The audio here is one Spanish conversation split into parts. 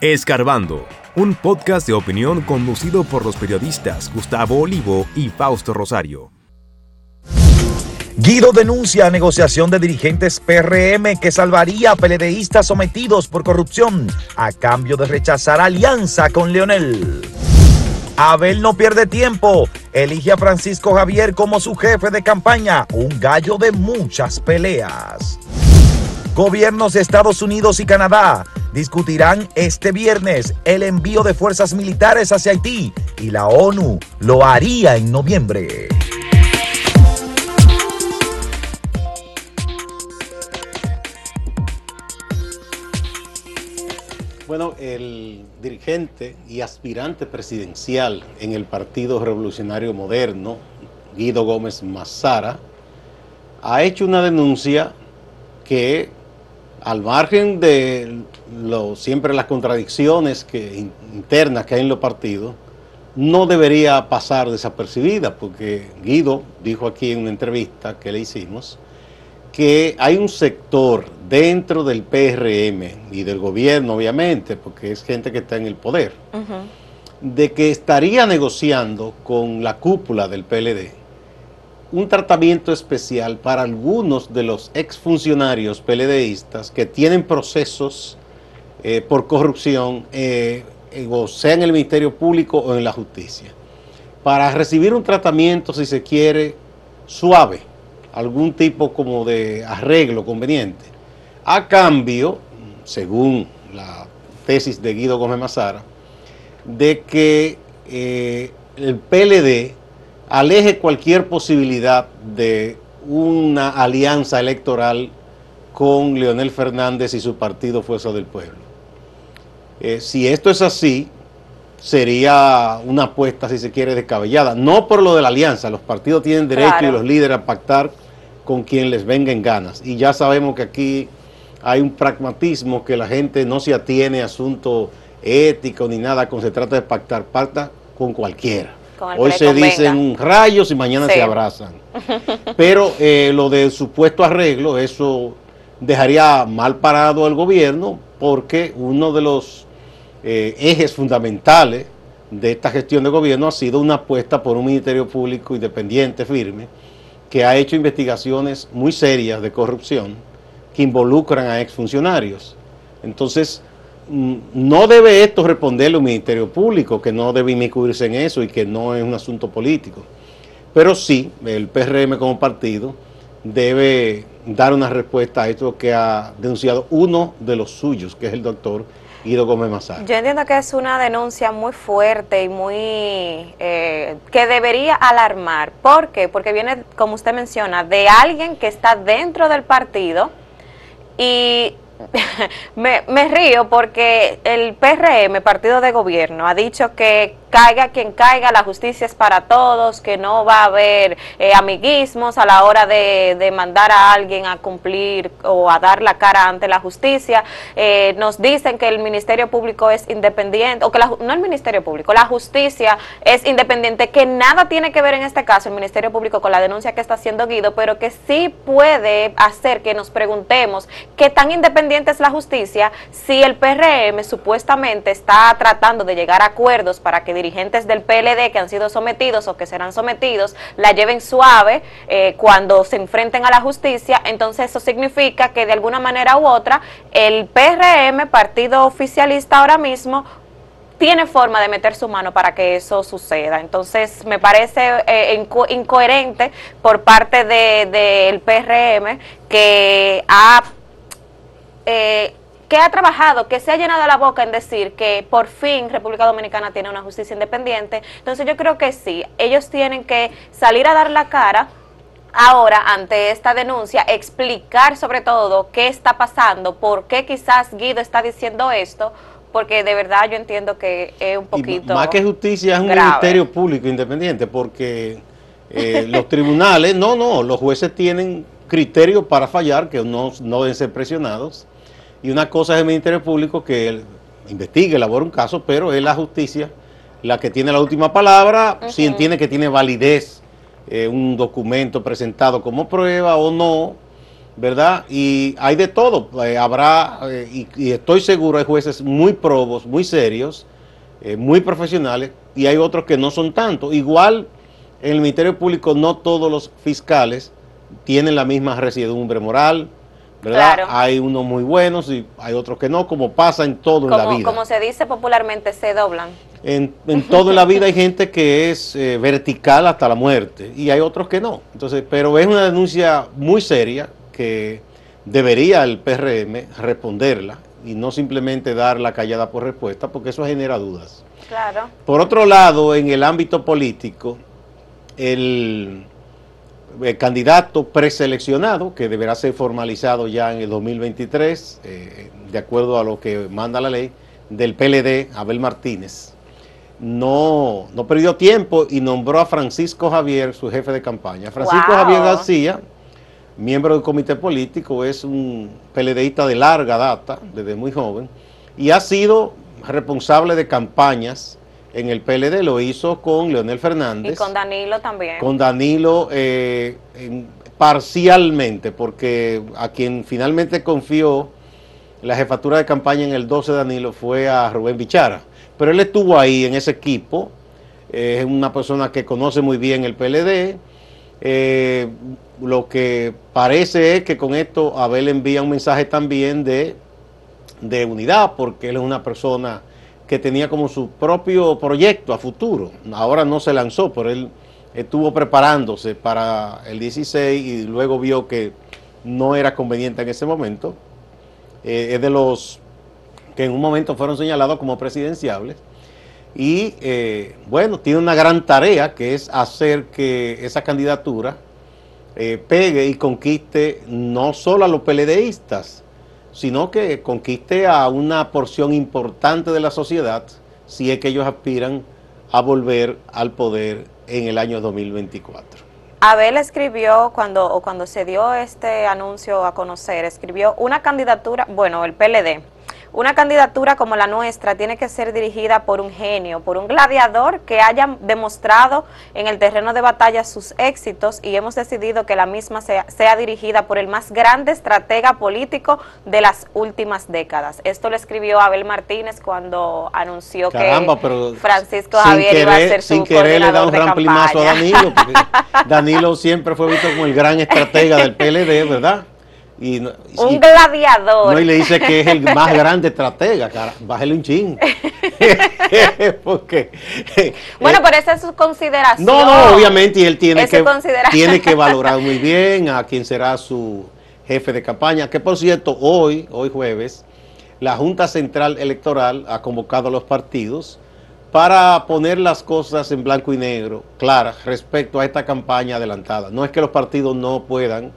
Escarbando, un podcast de opinión conducido por los periodistas Gustavo Olivo y Fausto Rosario. Guido denuncia negociación de dirigentes PRM que salvaría a peledeístas sometidos por corrupción a cambio de rechazar alianza con Leonel. Abel no pierde tiempo, elige a Francisco Javier como su jefe de campaña, un gallo de muchas peleas. Gobiernos de Estados Unidos y Canadá discutirán este viernes el envío de fuerzas militares hacia Haití y la ONU lo haría en noviembre. Bueno, el dirigente y aspirante presidencial en el Partido Revolucionario Moderno, Guido Gómez Mazara, ha hecho una denuncia que al margen de lo, siempre las contradicciones que, internas que hay en los partidos, no debería pasar desapercibida, porque Guido dijo aquí en una entrevista que le hicimos que hay un sector dentro del PRM y del gobierno, obviamente, porque es gente que está en el poder, de que estaría negociando con la cúpula del PLD un tratamiento especial para algunos de los exfuncionarios PLDistas que tienen procesos eh, por corrupción, eh, o sea en el Ministerio Público o en la justicia, para recibir un tratamiento, si se quiere, suave, algún tipo como de arreglo conveniente, a cambio, según la tesis de Guido Gómez Mazara, de que eh, el PLD aleje cualquier posibilidad de una alianza electoral con Leonel Fernández y su partido Fuerza del Pueblo. Eh, si esto es así, sería una apuesta, si se quiere, descabellada. No por lo de la alianza, los partidos tienen derecho y los líderes a pactar con quien les venga en ganas. Y ya sabemos que aquí hay un pragmatismo que la gente no se atiene a asuntos éticos ni nada, cuando se trata de pactar, pacta con cualquiera. Hoy se dicen rayos y mañana se abrazan. Pero eh, lo del supuesto arreglo, eso dejaría mal parado al gobierno porque uno de los eh, ejes fundamentales de esta gestión de gobierno ha sido una apuesta por un Ministerio Público independiente, firme, que ha hecho investigaciones muy serias de corrupción que involucran a exfuncionarios. Entonces, no debe esto responderle un Ministerio Público, que no debe inmiscuirse en eso y que no es un asunto político. Pero sí, el PRM como partido debe dar una respuesta a esto que ha denunciado uno de los suyos, que es el doctor Guido Gómez Mazar. Yo entiendo que es una denuncia muy fuerte y muy eh, que debería alarmar. ¿Por qué? Porque viene, como usted menciona, de alguien que está dentro del partido y me, me río porque el PRM, Partido de Gobierno, ha dicho que caiga quien caiga, la justicia es para todos, que no va a haber eh, amiguismos a la hora de, de, mandar a alguien a cumplir o a dar la cara ante la justicia. Eh, nos dicen que el Ministerio Público es independiente, o que la, no el Ministerio Público, la justicia es independiente, que nada tiene que ver en este caso el Ministerio Público con la denuncia que está haciendo Guido, pero que sí puede hacer que nos preguntemos qué tan independiente es la justicia si el PRM supuestamente está tratando de llegar a acuerdos para que dirigentes del PLD que han sido sometidos o que serán sometidos la lleven suave eh, cuando se enfrenten a la justicia, entonces eso significa que de alguna manera u otra el PRM, partido oficialista ahora mismo, tiene forma de meter su mano para que eso suceda. Entonces, me parece eh, incoherente por parte del de, PRM que ha eh, que ha trabajado, que se ha llenado la boca en decir que por fin República Dominicana tiene una justicia independiente. Entonces yo creo que sí, ellos tienen que salir a dar la cara ahora ante esta denuncia, explicar sobre todo qué está pasando, por qué quizás Guido está diciendo esto, porque de verdad yo entiendo que es un poquito... más que justicia es un ministerio público independiente, porque eh, los tribunales, no, no, los jueces tienen criterios para fallar, que no, no deben ser presionados y una cosa es el Ministerio Público que él investigue, elabore un caso, pero es la justicia la que tiene la última palabra, si entiende que tiene validez eh, un documento presentado como prueba o no, ¿verdad? Y hay de todo. Eh, habrá, eh, y, y estoy seguro, hay jueces muy probos, muy serios, muy profesionales, y hay otros que no son tanto. Igual en el Ministerio Público no todos los fiscales tienen la misma residumbre moral, ¿verdad? Claro. Hay unos muy buenos y hay otros que no, como pasa en todo en la vida. como se dice popularmente, se doblan. En, en todo en la vida hay gente que es eh, vertical hasta la muerte y hay otros que no. Entonces, pero es una denuncia muy seria que debería el PRM responderla y no simplemente dar la callada por respuesta, porque eso genera dudas. Claro. Por otro lado, en el ámbito político, el, el candidato preseleccionado, que deberá ser formalizado ya en el 2023, eh, de acuerdo a lo que manda la ley, del PLD, Abel Martínez, no, no perdió tiempo y nombró a Francisco Javier su jefe de campaña. Francisco Wow. Javier García, miembro del comité político, es un PLDista de larga data, desde muy joven, y ha sido responsable de campañas en el PLD, lo hizo con Leonel Fernández. Y con Danilo también. Con Danilo eh, en- parcialmente, porque a quien finalmente confió la jefatura de campaña en el 12 de Danilo fue a Rubén Bichara. Pero él estuvo ahí en ese equipo, eh, es una persona que conoce muy bien el PLD. eh, lo que parece es que con esto Abel envía un mensaje también de, de unidad, porque él es una persona que tenía como su propio proyecto a futuro. Ahora no se lanzó, pero él estuvo preparándose para el 16 y luego vio que no era conveniente en ese momento. Eh, es de los que en un momento fueron señalados como presidenciables. Y eh, bueno, tiene una gran tarea que es hacer que esa candidatura eh, pegue y conquiste no solo a los PLDistas, sino que conquiste a una porción importante de la sociedad si es que ellos aspiran a volver al poder en el año 2024. Abel escribió cuando, o cuando se dio este anuncio a conocer, escribió una candidatura, bueno, el PLD, una candidatura como la nuestra tiene que ser dirigida por un genio, por un gladiador que haya demostrado en el terreno de batalla sus éxitos y hemos decidido que la misma sea, sea dirigida por el más grande estratega político de las últimas décadas. Esto lo escribió Abel Martínez cuando anunció Caramba, que Francisco Javier iba a ser su sin querer le da un ramplimazo a. Danilo, porque Danilo siempre fue visto como el gran estratega del PLD, ¿verdad? Y, no- y- Un gladiador. No, y le dice que es el más grande estratega, cara, bájale un chin. Porque, Bueno, eh, pero esa es su consideración. no, no, obviamente, y él tiene Es que, tiene que valorar muy bien a quien será su jefe de campaña, que por cierto, hoy, hoy jueves, la Junta Central Electoral ha convocado a los partidos para poner las cosas en blanco y negro, claras, respecto a esta campaña adelantada. No es que los partidos no puedan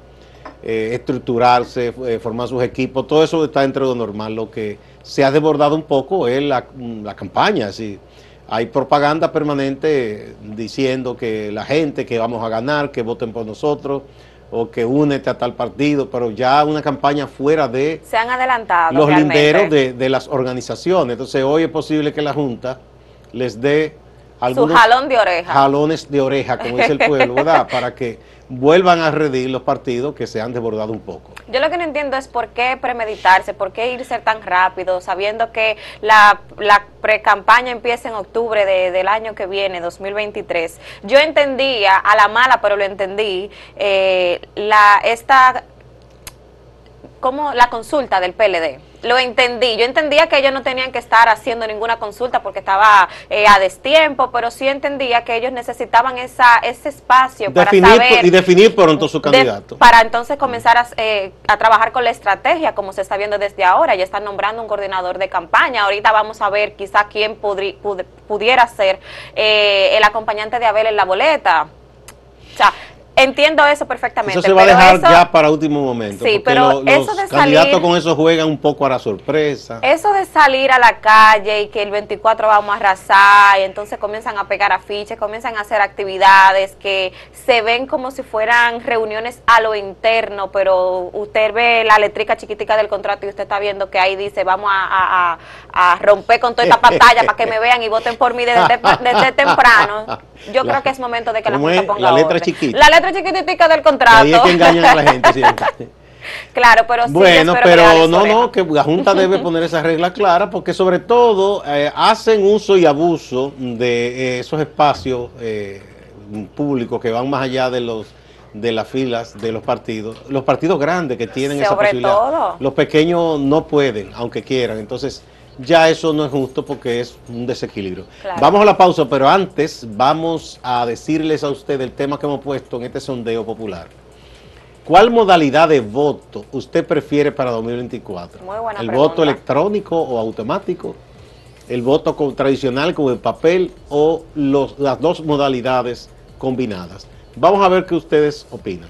eh, estructurarse, eh, formar sus equipos, todo eso está dentro de lo normal. Lo que se ha desbordado un poco es la, la campaña. así. Hay propaganda permanente diciendo que la gente, que vamos a ganar, que voten por nosotros, o que únete a tal partido, pero ya una campaña fuera de Se han adelantado. los realmente. linderos de, de las organizaciones. Entonces hoy es posible que la Junta les dé Su algunos jalón de oreja. jalones de oreja, como dice el pueblo, ¿verdad? Para que vuelvan a redir los partidos que se han desbordado un poco. Yo lo que no entiendo es por qué premeditarse, por qué irse tan rápido, sabiendo que la, la pre-campaña empieza en octubre de- del año que viene, 2023. Yo entendía, a la mala, pero lo entendí, eh, la, esta como la consulta del PLD. Lo entendí. Yo entendía que ellos no tenían que estar haciendo ninguna consulta porque estaba eh, a destiempo, pero sí entendía que ellos necesitaban esa, ese espacio para saber y definir pronto su de- candidato. para entonces comenzar a, eh, a trabajar con la estrategia, como se está viendo desde ahora. Ya están nombrando un coordinador de campaña. Ahorita vamos a ver quizá quién podri- pud- pudiera ser eh, el acompañante de Abel en la boleta. O sea, entiendo eso perfectamente. Eso se va a dejar eso- ya para último momento. Sí, pero lo- los eso de candidatos salir- con eso juegan un poco a la sorpresa. Eso de salir a la calle y que el 24 vamos a arrasar y entonces comienzan a pegar afiches, comienzan a hacer actividades que se ven como si fueran reuniones a lo interno, pero usted ve la letrica chiquitica del contrato y usted está viendo que ahí dice vamos a, a- a- a romper con toda esta pantalla para que me vean y voten por mí desde, desde temprano. Yo La- creo que es momento de que la ¿cómo Junta ponga La letra orden. chiquita. La letra chiquitica del contrato. Ahí es que engañan a la gente siempre. Claro, pero sí, Bueno, pero no, no, que la Junta debe poner esa regla clara porque sobre todo eh, hacen uso y abuso de eh, esos espacios eh, públicos que van más allá de los de las filas de los partidos, los partidos grandes que tienen esa posibilidad. Todo. Los pequeños no pueden, aunque quieran. Entonces, ya eso no es justo porque es un desequilibrio. Claro. Vamos a la pausa, pero antes vamos a decirles a usted el tema que hemos puesto en este sondeo popular. ¿Cuál modalidad de voto usted prefiere para 2024? Muy buena ¿El pregunta. voto electrónico o automático? ¿El voto con- tradicional como el papel o los- las dos modalidades combinadas? Vamos a ver qué ustedes opinan.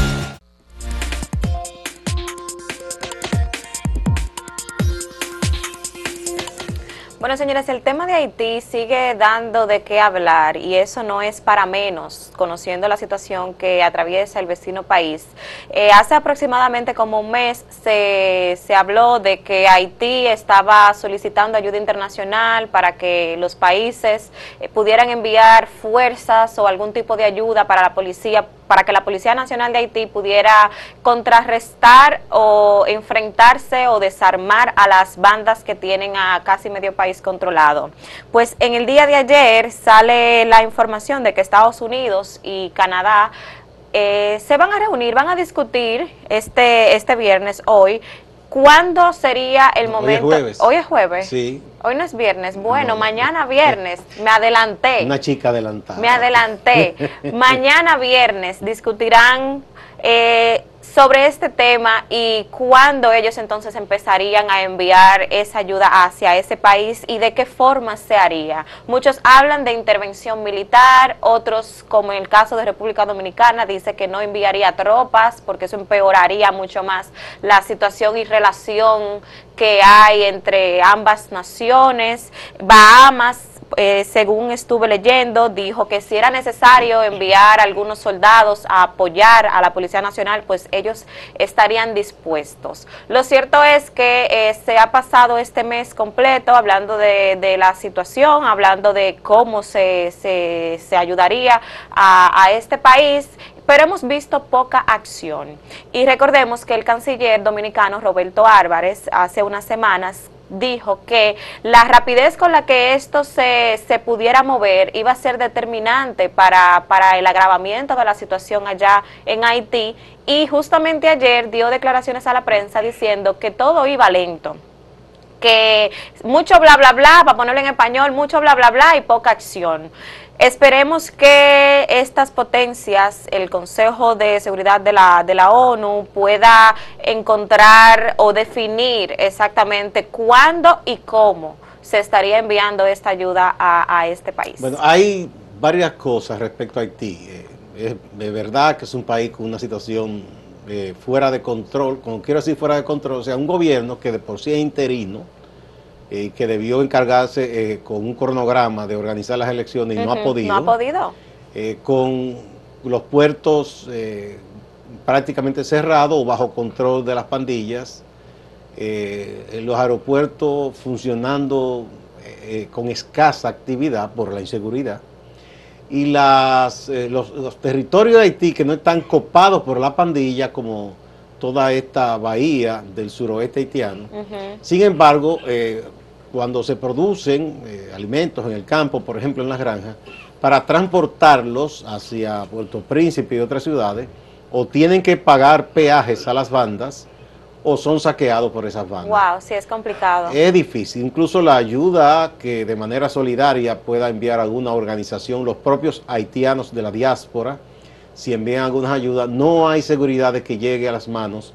Bueno, señores, el tema de Haití sigue dando de qué hablar y eso no es para menos, conociendo la situación que atraviesa el vecino país. Eh, hace aproximadamente como un mes se, se habló de que Haití estaba solicitando ayuda internacional para que los países eh, pudieran enviar fuerzas o algún tipo de ayuda para la policía para que la Policía Nacional de Haití pudiera contrarrestar o enfrentarse o desarmar a las bandas que tienen a casi medio país controlado. Pues en el día de ayer sale la información de que Estados Unidos y Canadá eh, se van a reunir, van a discutir este, este viernes, hoy, cuándo sería el Hoy es momento. jueves. Hoy es jueves. Sí. Hoy no es viernes. Bueno, No. mañana viernes. Me adelanté. Una chica adelantada. Me adelanté. Mañana viernes discutirán eh, sobre este tema y cuándo ellos entonces empezarían a enviar esa ayuda hacia ese país y de qué forma se haría. Muchos hablan de intervención militar, otros, como en el caso de República Dominicana, dice que no enviaría tropas porque eso empeoraría mucho más la situación y relación que hay entre ambas naciones. Bahamas eh, según estuve leyendo, dijo que si era necesario enviar algunos soldados a apoyar a la Policía Nacional, pues ellos estarían dispuestos. Lo cierto es que eh, se ha pasado este mes completo hablando de, la situación, hablando de cómo se, se, ayudaría a, a este país pero hemos visto poca acción. Y recordemos que el canciller dominicano Roberto Álvarez hace unas semanas dijo que la rapidez con la que esto se, se pudiera mover iba a ser determinante para, para el agravamiento de la situación allá en Haití y justamente ayer dio declaraciones a la prensa diciendo que todo iba lento que mucho bla bla bla, para ponerlo en español, mucho bla bla bla y poca acción. Esperemos que estas potencias, el Consejo de Seguridad de la, de la ONU, pueda encontrar o definir exactamente cuándo y cómo se estaría enviando esta ayuda a, este país. Bueno, hay varias cosas respecto a Haití. Eh, es de verdad que es un país con una situación eh, fuera de control, como quiero decir fuera de control, o sea, un gobierno que de por sí es interino, eh, que debió encargarse eh, con un cronograma de organizar las elecciones y no ha podido. No ha podido. eh, con los puertos prácticamente cerrados o bajo control de las pandillas, los aeropuertos funcionando con escasa actividad por la inseguridad y las, los, los territorios de Haití que no están copados por la pandilla como toda esta bahía del suroeste haitiano. Sin embargo, eh, cuando se producen eh, alimentos en el campo, por ejemplo en las granjas, para transportarlos hacia Puerto Príncipe y otras ciudades, o tienen que pagar peajes a las bandas, o son saqueados por esas bandas. Wow, sí es complicado. Es difícil, incluso la ayuda que de manera solidaria pueda enviar alguna organización, los propios haitianos de la diáspora, si envían algunas ayudas, no hay seguridad de que llegue a las manos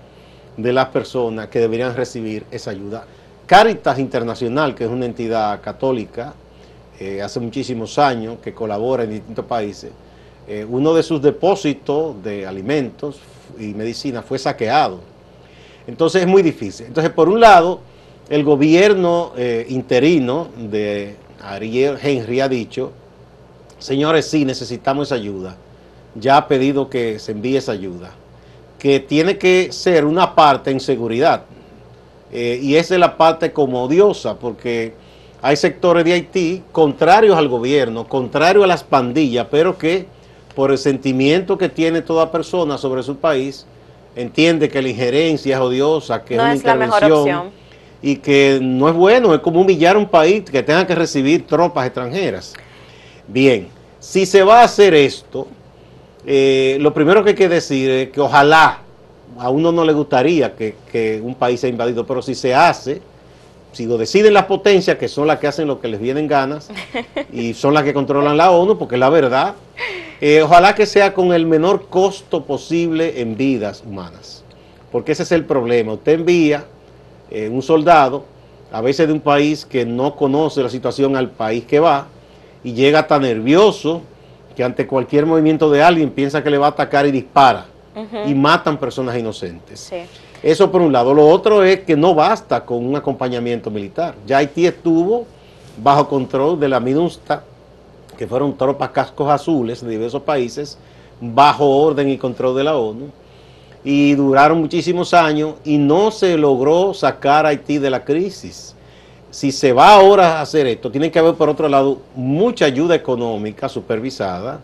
de las personas que deberían recibir esa ayuda. Caritas Internacional, que es una entidad católica, eh, hace muchísimos años que colabora en distintos países, eh, uno de sus depósitos de alimentos y medicina fue saqueado. Entonces es muy difícil. Entonces, por un lado, el gobierno eh, interino de Ariel Henry ha dicho, señores, sí, necesitamos esa ayuda. Ya ha pedido que se envíe esa ayuda, que tiene que ser una parte en seguridad. Eh, y esa es la parte como odiosa, porque hay sectores de Haití contrarios al gobierno, contrarios a las pandillas, pero que por el sentimiento que tiene toda persona sobre su país, entiende que la injerencia es odiosa, que no es una es la mejor intervención y que no es bueno, es como humillar a un país que tenga que recibir tropas extranjeras. Bien, si se va a hacer esto, eh, lo primero que hay que decir es que ojalá, a uno no le gustaría que, que un país sea invadido, pero si se hace, si lo deciden las potencias, que son las que hacen lo que les vienen ganas, y son las que controlan la ONU, porque es la verdad, eh, ojalá que sea con el menor costo posible en vidas humanas, porque ese es el problema. Usted envía eh, un soldado, a veces de un país que no conoce la situación al país que va, y llega tan nervioso que ante cualquier movimiento de alguien piensa que le va a atacar y dispara, y matan personas inocentes. Sí. Eso por un lado. Lo otro es que no basta con un acompañamiento militar. Ya Haití estuvo bajo control de la MINUSTA, que fueron tropas cascos azules de diversos países, bajo orden y control de la ONU, y duraron muchísimos años y no se logró sacar a Haití de la crisis. Si se va ahora a hacer esto, tiene que haber por otro lado mucha ayuda económica supervisada,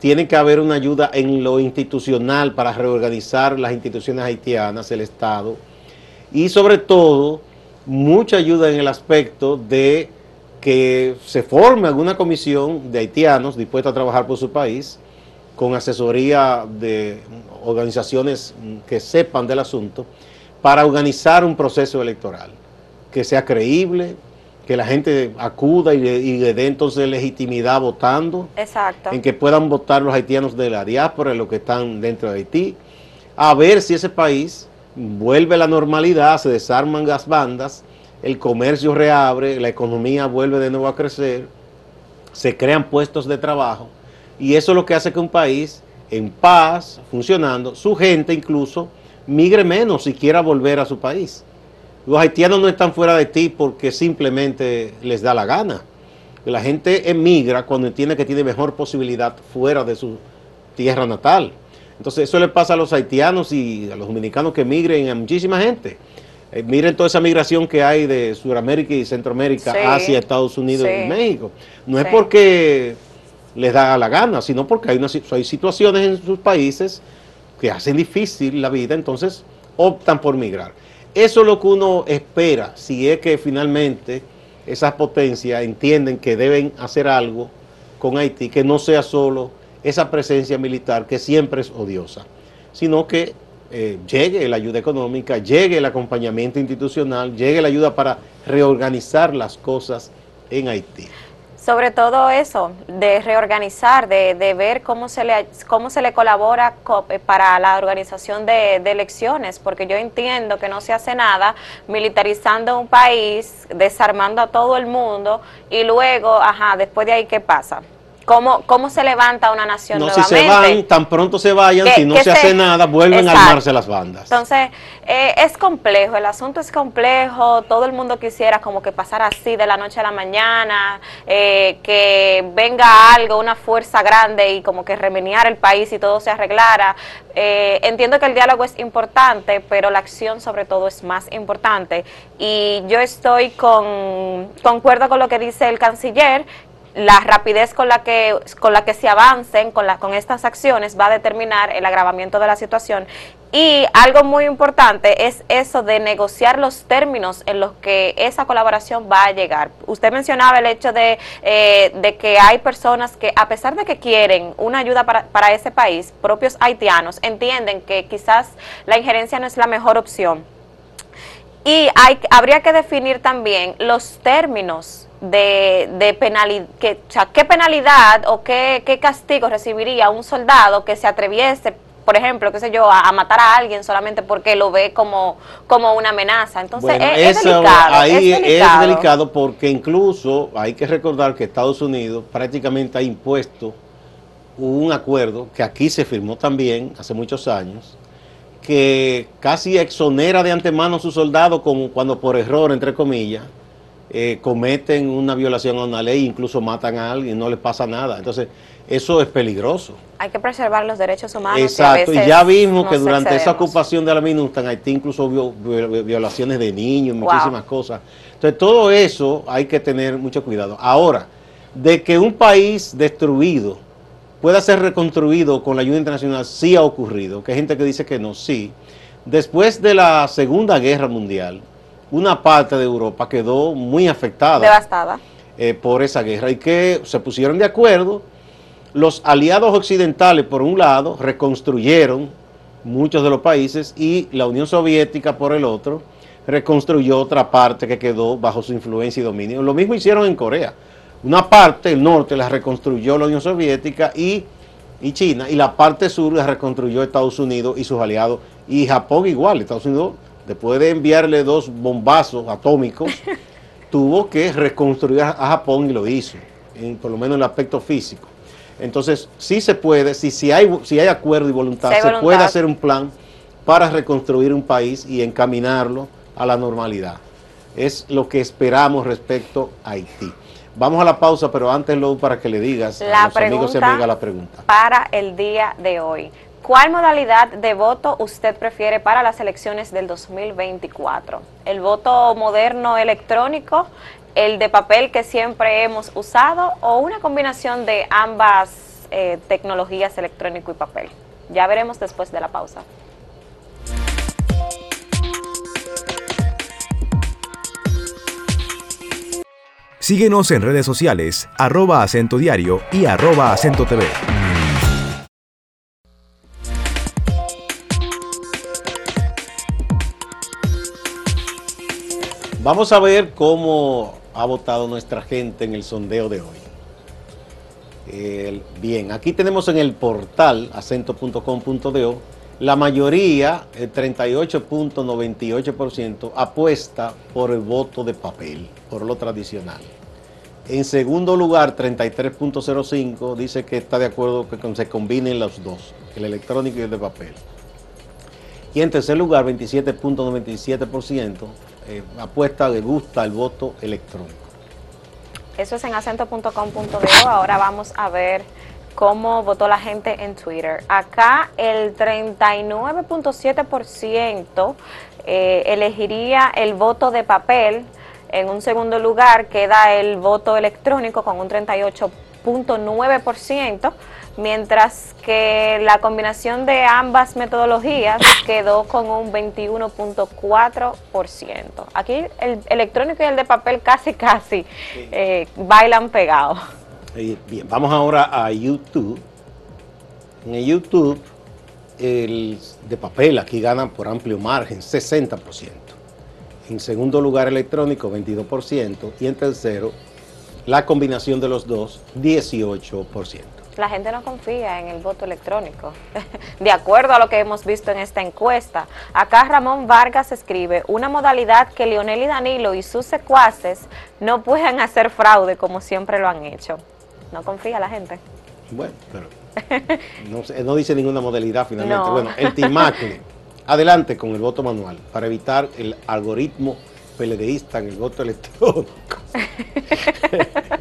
tiene que haber una ayuda en lo institucional para reorganizar las instituciones haitianas, el Estado, y sobre todo mucha ayuda en el aspecto de que se forme alguna comisión de haitianos dispuestos a trabajar por su país, con asesoría de organizaciones que sepan del asunto, para organizar un proceso electoral que sea creíble, que la gente acuda y le, y le dé entonces legitimidad votando Exacto. en que puedan votar los haitianos de la diáspora, los que están dentro de Haití, a ver si ese país vuelve a la normalidad, se desarman las bandas, el comercio reabre, la economía vuelve de nuevo a crecer, se crean puestos de trabajo, y eso es lo que hace que un país en paz, funcionando, su gente incluso migre menos si quiera volver a su país. Los haitianos no están fuera de Haití porque simplemente les da la gana. La gente emigra cuando entiende que tiene mejor posibilidad fuera de su tierra natal. Entonces eso le pasa a los haitianos y a los dominicanos que migren, a muchísima gente. Eh, miren toda esa migración que hay de Sudamérica y Centroamérica Sí. hacia Estados Unidos Sí. y México. No es porque les da la gana, sino porque hay, una, hay situaciones en sus países que hacen difícil la vida, entonces optan por migrar. Eso es lo que uno espera, si es que finalmente esas potencias entienden que deben hacer algo con Haití, que no sea solo esa presencia militar que siempre es odiosa, sino que eh, llegue la ayuda económica, llegue el acompañamiento institucional, llegue la ayuda para reorganizar las cosas en Haití. Sobre todo eso, de reorganizar, de, de ver cómo se le, cómo se le colabora co- eh, para la organización de, de elecciones, porque yo entiendo que no se hace nada militarizando un país, desarmando a todo el mundo y luego, ajá, después de ahí, ¿qué pasa? ¿Cómo, cómo se levanta una nación No, si se van, tan pronto se vayan, si no se, se- hace nada, vuelven a armarse las bandas. Entonces, eh, es complejo, el asunto es complejo, todo el mundo quisiera como que pasara así de la noche a la mañana, eh, que venga algo, una fuerza grande y como que remeniar el país y todo se arreglara. Eh, entiendo que el diálogo es importante, pero la acción sobre todo es más importante. Y yo estoy con, concuerdo con lo que dice el canciller, la rapidez con la que con la que se avancen con la, con estas acciones va a determinar el agravamiento de la situación y algo muy importante es eso de negociar los términos en los que esa colaboración va a llegar. Usted mencionaba el hecho de, eh, de que hay personas que a pesar de que quieren una ayuda para, para ese país, propios haitianos entienden que quizás la injerencia no es la mejor opción. Y hay, habría que definir también los términos de, de penalidad, que, o sea, qué penalidad o qué, qué castigo recibiría un soldado que se atreviese, por ejemplo, qué sé yo, a, a matar a alguien solamente porque lo ve como, como una amenaza. Entonces, Bueno, es, delicado. ahí es delicado. es delicado porque incluso hay que recordar que Estados Unidos prácticamente ha impuesto un acuerdo que aquí se firmó también hace muchos años, que casi exonera de antemano a sus soldados como cuando por error, entre comillas, eh, cometen una violación a una ley, incluso matan a alguien, no les pasa nada. Entonces, eso es peligroso. Hay que preservar los derechos humanos. Exacto, y, ya vimos que durante esa ocupación de la minuta en Haití incluso hubo violaciones de niños, muchísimas cosas. Entonces, todo eso hay que tener mucho cuidado. Ahora, de que un país destruido pueda ser reconstruido con la ayuda internacional, sí ha ocurrido, que hay gente que dice que no, sí. Después de la Segunda Guerra Mundial, una parte de Europa quedó muy afectada. Devastada. Eh, por esa guerra y que se pusieron de acuerdo. Los aliados occidentales, por un lado, reconstruyeron muchos de los países y la Unión Soviética, por el otro, reconstruyó otra parte que quedó bajo su influencia y dominio. Lo mismo hicieron en Corea. Una parte, el norte, la reconstruyó la Unión Soviética y, y China, y la parte sur la reconstruyó Estados Unidos y sus aliados, y Japón igual. Estados Unidos, después de enviarle dos bombazos atómicos, tuvo que reconstruir a Japón y lo hizo, por lo menos en el aspecto físico. Entonces, sí se puede, si, si, hay, si hay acuerdo y voluntad, se puede hacer un plan para reconstruir un país y encaminarlo a la normalidad. Es lo que esperamos respecto a Haití. Vamos a la pausa, pero antes, Lou, para que le digas a los amigos y amigas la pregunta. Para el día de hoy, ¿cuál modalidad de voto usted prefiere para las elecciones del 2024? ¿El voto moderno electrónico, el de papel que siempre hemos usado o una combinación de ambas eh, tecnologías electrónico y papel? Ya veremos después de la pausa. Síguenos en redes sociales, arroba acento diario y arroba acento TV. Vamos a ver cómo ha votado nuestra gente en el sondeo de hoy. bien, aquí tenemos en el portal acento.com.do la mayoría, el 38.98%, apuesta por el voto de papel, por lo tradicional. En segundo lugar, 33.05 dice que está de acuerdo que se combinen los dos, el electrónico y el de papel. Y en tercer lugar, 27.97% eh, apuesta, le gusta el voto electrónico. Eso es en acento.com.do. Ahora vamos a ver cómo votó la gente en Twitter. Acá el 39.7% eh, elegiría el voto de papel. En un segundo lugar queda el voto electrónico con un 38.9%, mientras que la combinación de ambas metodologías quedó con un 21.4%. Aquí el electrónico y el de papel casi, casi eh, bailan pegados. Bien, vamos ahora a YouTube. En el YouTube, el de papel aquí gana por amplio margen, 60%. En segundo lugar, electrónico, 22%. Y en tercero, la combinación de los dos, 18%. La gente no confía en el voto electrónico, de acuerdo a lo que hemos visto en esta encuesta. Acá Ramón Vargas escribe, una modalidad que Leonel y Danilo y sus secuaces no puedan hacer fraude como siempre lo han hecho. No confía la gente. Bueno, pero no, dice ninguna modalidad finalmente. Bueno, el TIMACLE, adelante con el voto manual para evitar el algoritmo peledeísta en el voto electrónico.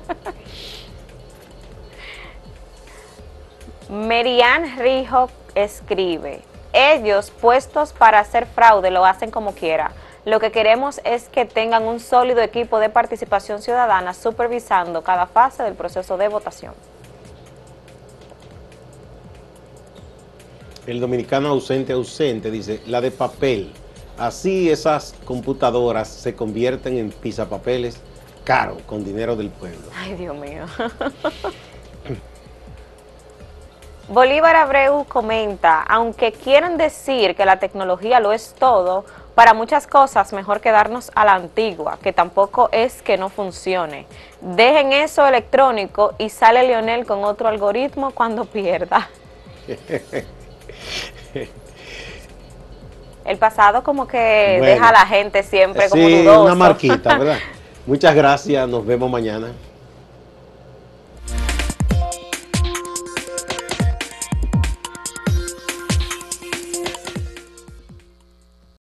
Merian Rijo escribe, ellos puestos para hacer fraude lo hacen como quiera lo que queremos es que tengan un sólido equipo de participación ciudadana supervisando cada fase del proceso de votación. El dominicano ausente ausente dice, la de papel. Así esas computadoras se convierten en pisapapeles caro con dinero del pueblo. Ay, Dios mío. Bolívar Abreu comenta, aunque quieren decir que la tecnología lo es todo, para muchas cosas mejor quedarnos a la antigua, que tampoco es que no funcione. Dejen eso electrónico y sale Leonel con otro algoritmo cuando pierda. El pasado como que deja a la gente siempre como sí, una marquita, ¿verdad? Muchas gracias, nos vemos mañana.